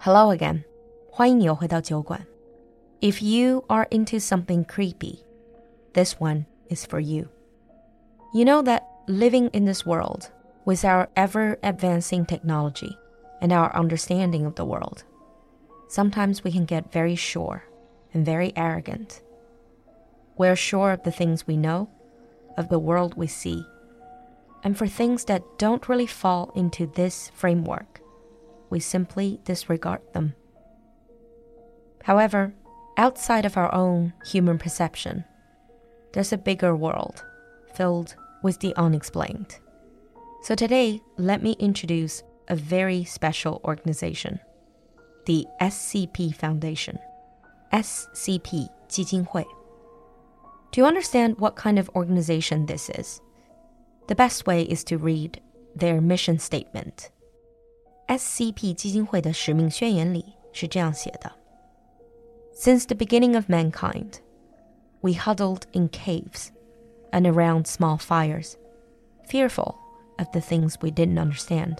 Hello again，欢迎你又回到酒馆。If you are into something creepy, this one is for you. You know that living in this world, with our ever advancing technology and our understanding of the world, sometimes we can get very sure and very arrogant. We're sure of the things we know, of the world we see, and for things that don't really fall into this framework, we simply disregard them. However, outside of our own human perception, there's a bigger world filled with the unexplained. So today, let me introduce a very special organization the SCP Foundation. SCP 基金会. To understand what kind of organization this is, the best way is to read their mission statement. SCP 基金会的使命宣言里是这样写的：Since the beginning of mankind, we huddled in caves and around small fires, fearful of the things we didn't understand.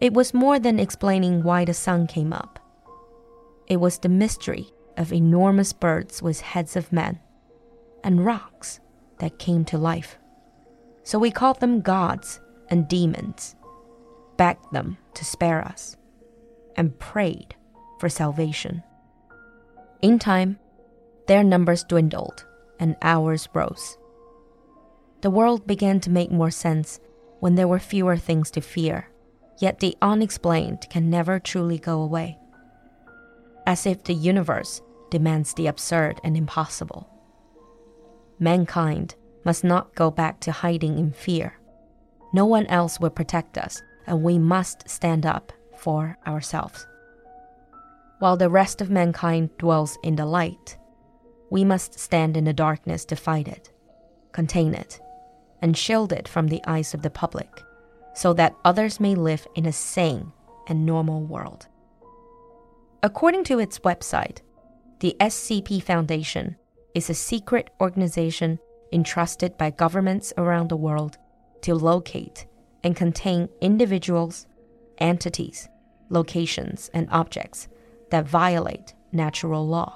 It was more than explaining why the sun came up. It was the mystery of enormous birds with heads of men and rocks that came to life. So we called them gods and demons begged them to spare us, and prayed for salvation. In time, their numbers dwindled and ours rose. The world began to make more sense when there were fewer things to fear, yet the unexplained can never truly go away. As if the universe demands the absurd and impossible. Mankind must not go back to hiding in fear. No one else will protect us and we must stand up for ourselves. While the rest of mankind dwells in the light, we must stand in the darkness to fight it, contain it, and shield it from the eyes of the public, so that others may live in a sane and normal world. According to its website, the SCP Foundation is a secret organization entrusted by governments around the world to locate and contain individuals, entities, locations, and objects that violate natural law.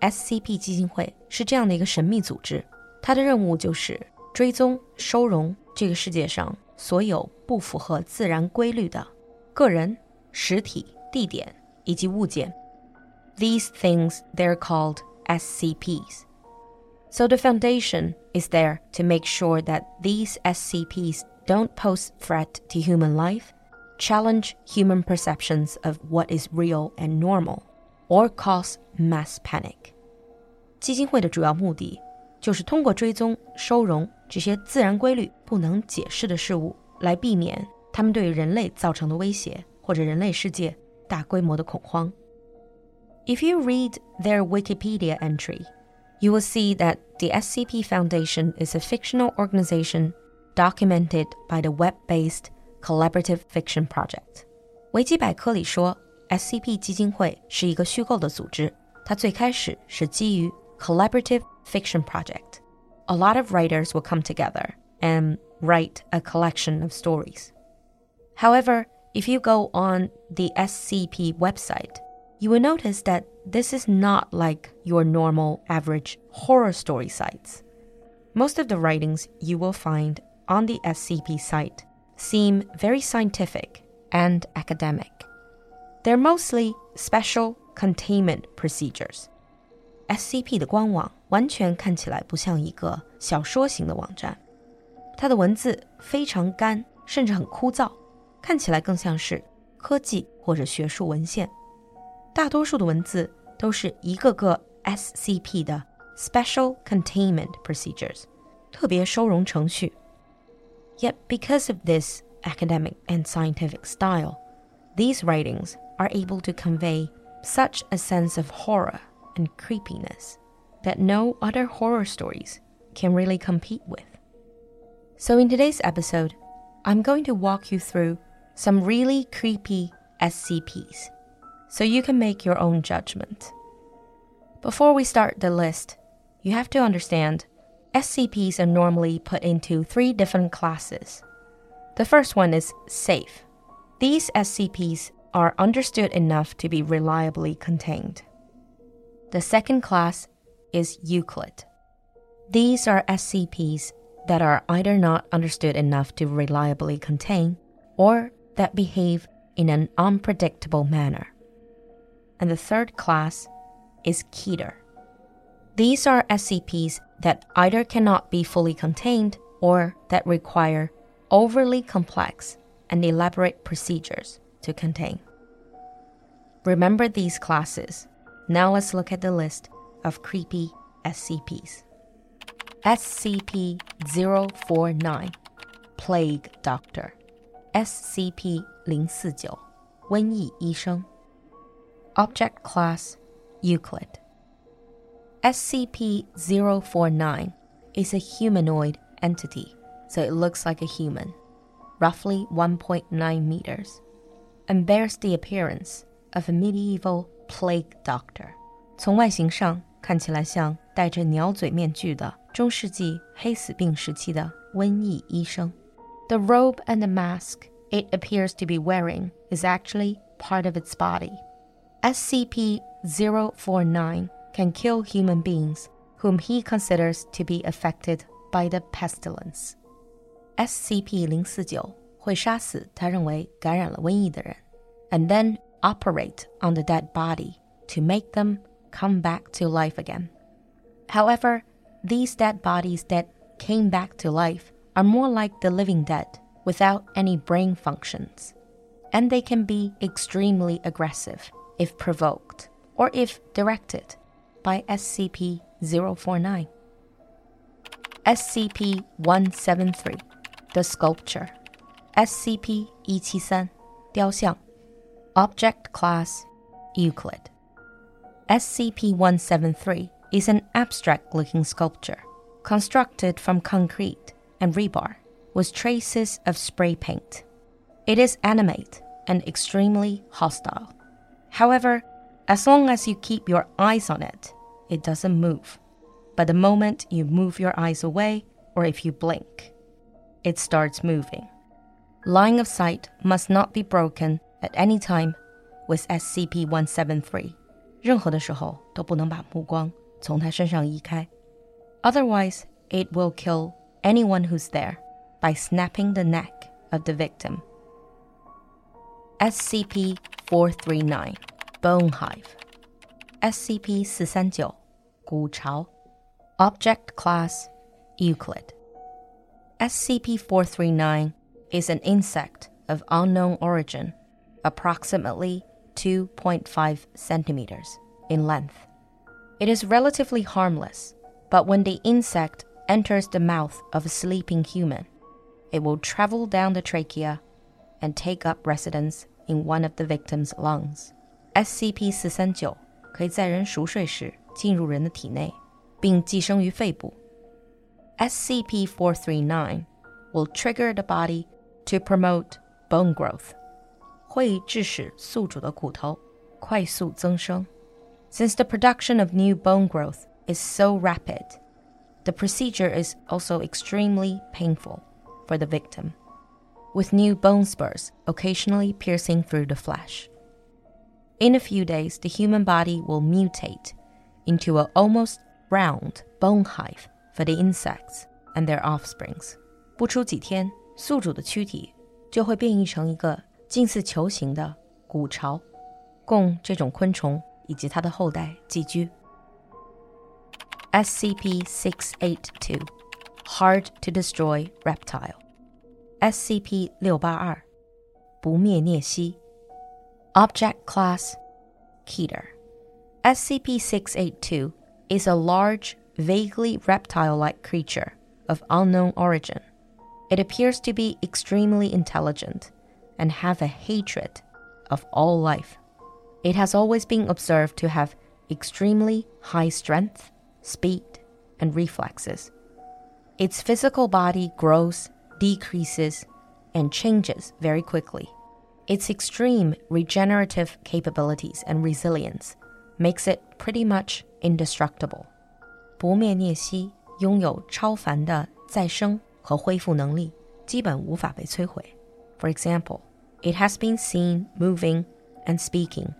SCP 基金会是这样的一个神秘组织，它的任务就是追踪、收容这个世界上所有不符合自然规律的个人、实体、地点以及物件。These things they're called SCPs. So the Foundation is there to make sure that these SCPs don't pose threat to human life, challenge human perceptions of what is real and normal, or cause mass panic. 基金会的主要目的就是通过追踪、收容这些自然规律不能解释的事物，来避免它们对人类造成的威胁或者人类世界大规模的恐慌。If you read their Wikipedia entry, you will see that the SCP Foundation is a fictional organization documented by the web-based collaborative fiction project。维基百科里说，SCP 基金会是一个虚构的组织，它最开始是基于 collaborative fiction project。A lot of writers will come together and write a collection of stories. However, if you go on the SCP website, you will notice that this is not like your normal average horror story sites. Most of the writings you will find on the SCP site seem very scientific and academic. They're mostly special containment procedures. SCP 的官网完全看起来不像一个小说型的网站，它的文字非常干，甚至很枯燥，看起来更像是科技或者学术文献。大多数的文字都是一个个 SCP 的 Special Containment Procedures，特别收容程序。 Yet, because of this academic and scientific style, these writings are able to convey such a sense of horror and creepiness that no other horror stories can really compete with. So, in today's episode, I'm going to walk you through some really creepy SCPs so you can make your own judgment. Before we start the list, you have to understand SCPs are normally put into three different classes. The first one is safe. These SCPs are understood enough to be reliably contained. The second class is Euclid. These are SCPs that are either not understood enough to reliably contain or that behave in an unpredictable manner. And the third class is Keter. These are SCPs that either cannot be fully contained or that require overly complex and elaborate procedures to contain. Remember these classes. Now let's look at the list of creepy SCPs. SCP 049 Plague Doctor SCP 049瘟疫医生 Object Class Euclid SCP 049 is a humanoid entity, so it looks like a human, roughly 1.9 meters, and bears the appearance of a medieval plague doctor. 从外形上看起来像戴着鸟嘴面具的中世纪黑死病时期的瘟疫医生。The robe and the mask it appears to be wearing is actually part of its body. SCP 049 can kill human beings whom he considers to be affected by the pestilence. SCP 049会杀死他认为感染了瘟疫的人，and then operate on the dead body to make them come back to life again. However, these dead bodies that came back to life are more like the living dead without any brain functions, and they can be extremely aggressive if provoked or if directed by SCP 049. SCP 173, the sculpture. SCP 173, 雕像. Object Class Euclid. SCP 173 is an abstract looking sculpture constructed from concrete and rebar with traces of spray paint. It is animate and extremely hostile. However, as long as you keep your eyes on it, it doesn't move. But the moment you move your eyes away, or if you blink, it starts moving. Line of sight must not be broken at any time with SCP 173. Otherwise, it will kill anyone who's there by snapping the neck of the victim. SCP 439 Bone Hive SCP 439骨巢 Object Class Euclid SCP-439 is an insect of unknown origin, approximately 2.5 centimeters in length. It is relatively harmless, but when the insect enters the mouth of a sleeping human, it will travel down the trachea and take up residence in one of the victim's lungs. SCP-439 可以在人熟睡时进入人的体内，并寄生于肺部。SCP-439 will trigger the body to promote bone growth，会致使宿主的骨头快速增生。Since the production of new bone growth is so rapid, the procedure is also extremely painful for the victim, with new bone spurs occasionally piercing through the flesh. In a few days, the human body will mutate into an almost round bone hive for the insects and their offsprings. 不出几天，宿主的躯体就会变异成一个近似球形的骨巢，供这种昆虫以及它的后代寄居。SCP-682 Hard to Destroy Reptile SCP-682 不灭孽蜥 Object Class Keter SCP 682 is a large vaguely reptile like creature of unknown origin. It appears to be extremely intelligent and have a hatred of all life. It has always been observed to have extremely high strength, speed, and reflexes. Its physical body grows, decreases, and changes very quickly. Its extreme regenerative capabilities and resilience makes it pretty much indestructible. 不灭孽蜥拥有超凡的再生和恢复能力，基本无法被摧毁。For example, it has been seen moving and speaking,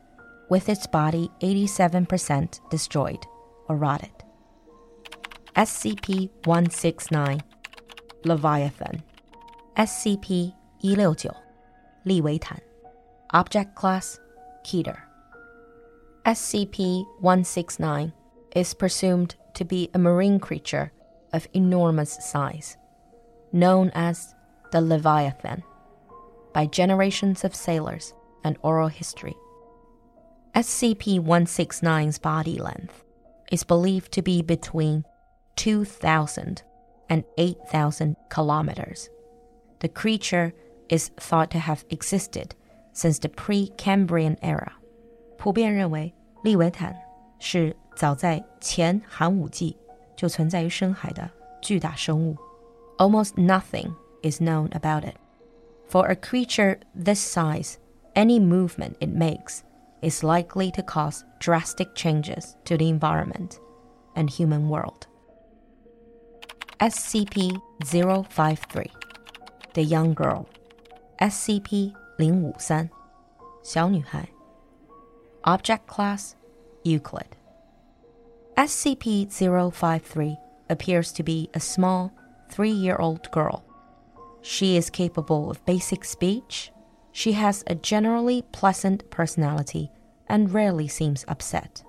with its body 87% destroyed or rotted. SCP 169 Leviathan SCP 169利维坦 Object Class Keter SCP 169 is presumed to be a marine creature of enormous size, known as the Leviathan, by generations of sailors and oral history. SCP 169's body length is believed to be between 2,000 and 8,000 kilometers. The creature is thought to have existed since the Precambrian era. 普遍认为，利维坦是早在前寒武纪就存在于深海的巨大生物。Almost nothing is known about it. For a creature this size, any movement it makes is likely to cause drastic changes to the environment and human world. SCP 053 The Young Girl SCP 零五三小女孩 Object Class Euclid SCP 053 appears to be a small three year old girl. She is capable of basic speech. She has a generally pleasant personality and rarely seems upset.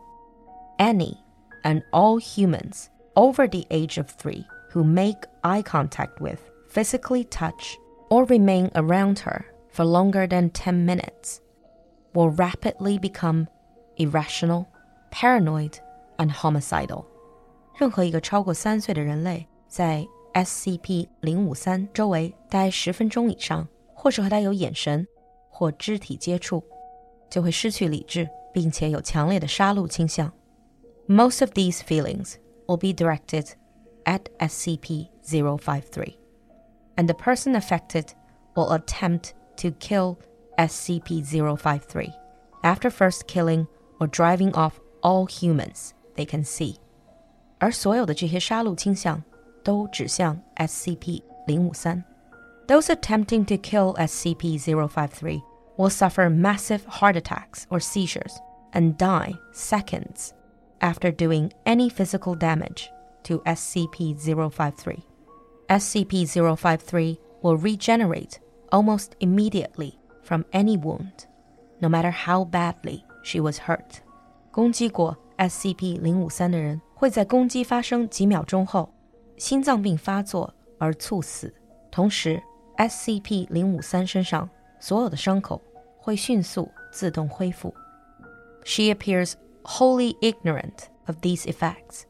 Any and all humans over the age of three who make eye contact with, physically touch, or remain around her for longer than 10 minutes will rapidly become irrational, paranoid, and homicidal。任何一个超过三岁的人类在 SCP 零五三周围待十分钟以上，或是和他有眼神或肢体接触，就会失去理智，并且有强烈的杀戮倾向。Most of these feelings will be directed at SCP 053, and the person affected will attempt to kill SCP 053 after first killing or driving off all humans they can see，而所有的这些杀戮倾向都指向 SCP 零五三。Those attempting to kill SCP 053 will suffer massive heart attacks or seizures and die seconds after doing any physical damage to SCP 053. SCP 053 will regenerate almost immediately from any wound, no matter how badly she was hurt. 攻击过 SCP 零五三的人会在攻击发生几秒钟后，心脏病发作而猝死。同时，SCP 零五三身上所有的伤口会迅速自动恢复。She appears wholly ignorant of these effects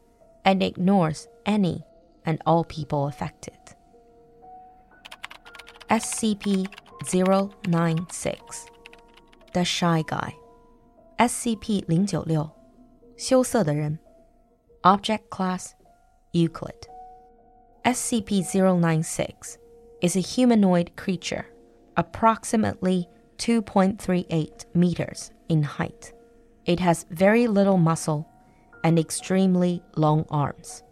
and ignores any and all people affected. SCP 096 The Shy Guy SCP 零九六羞涩的人，Object Class Euclid. SCP 096 is a humanoid creature, approximately 2.38 meters in height. It has very little muscle and extremely long arms.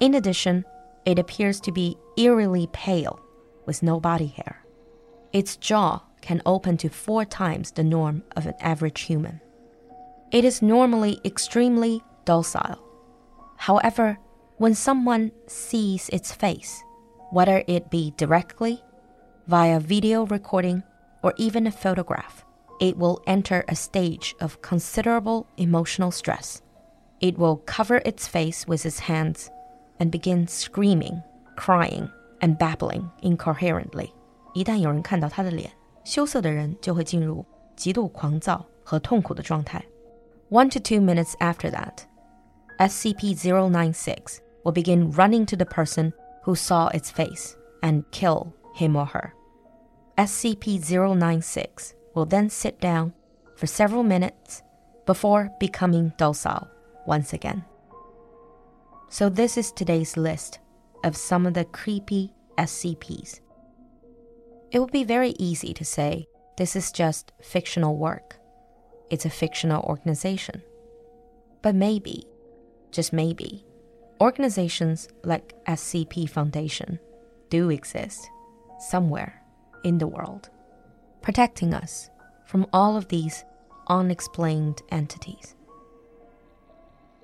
In addition, it appears to be eerily pale with no body hair. Its jaw can open to four times the norm of an average human. It is normally extremely docile. However, when someone sees its face, whether it be directly, via video recording, or even a photograph, it will enter a stage of considerable emotional stress. It will cover its face with its hands and begin screaming, crying, and babbling incoherently. 一旦有人看到他的脸，羞涩的人就会进入极度狂躁和痛苦的状态。one to two minutes after that, SCP 096 will begin running to the person who saw its face and kill him or her. SCP 096 will then sit down for several minutes before becoming docile once again. So, this is today's list of some of the creepy SCPs. It would be very easy to say this is just fictional work it's a fictional organization. But maybe, just maybe, organizations like SCP Foundation do exist somewhere in the world, protecting us from all of these unexplained entities.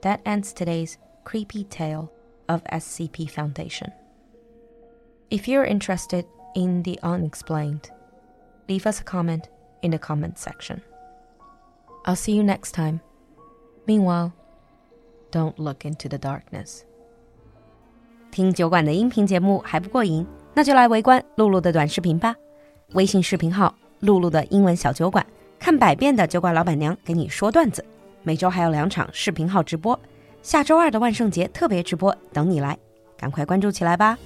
That ends today's creepy tale of SCP Foundation. If you're interested in the unexplained, leave us a comment in the comment section. I'll see you next time. Meanwhile, don't look into the darkness. 听酒馆的音频节目还不过瘾，那就来围观露露的短视频吧。微信视频号“露露的英文小酒馆”，看百遍的酒馆老板娘给你说段子。每周还有两场视频号直播， 下周二的万圣节特别直播等你来，赶快关注起来吧！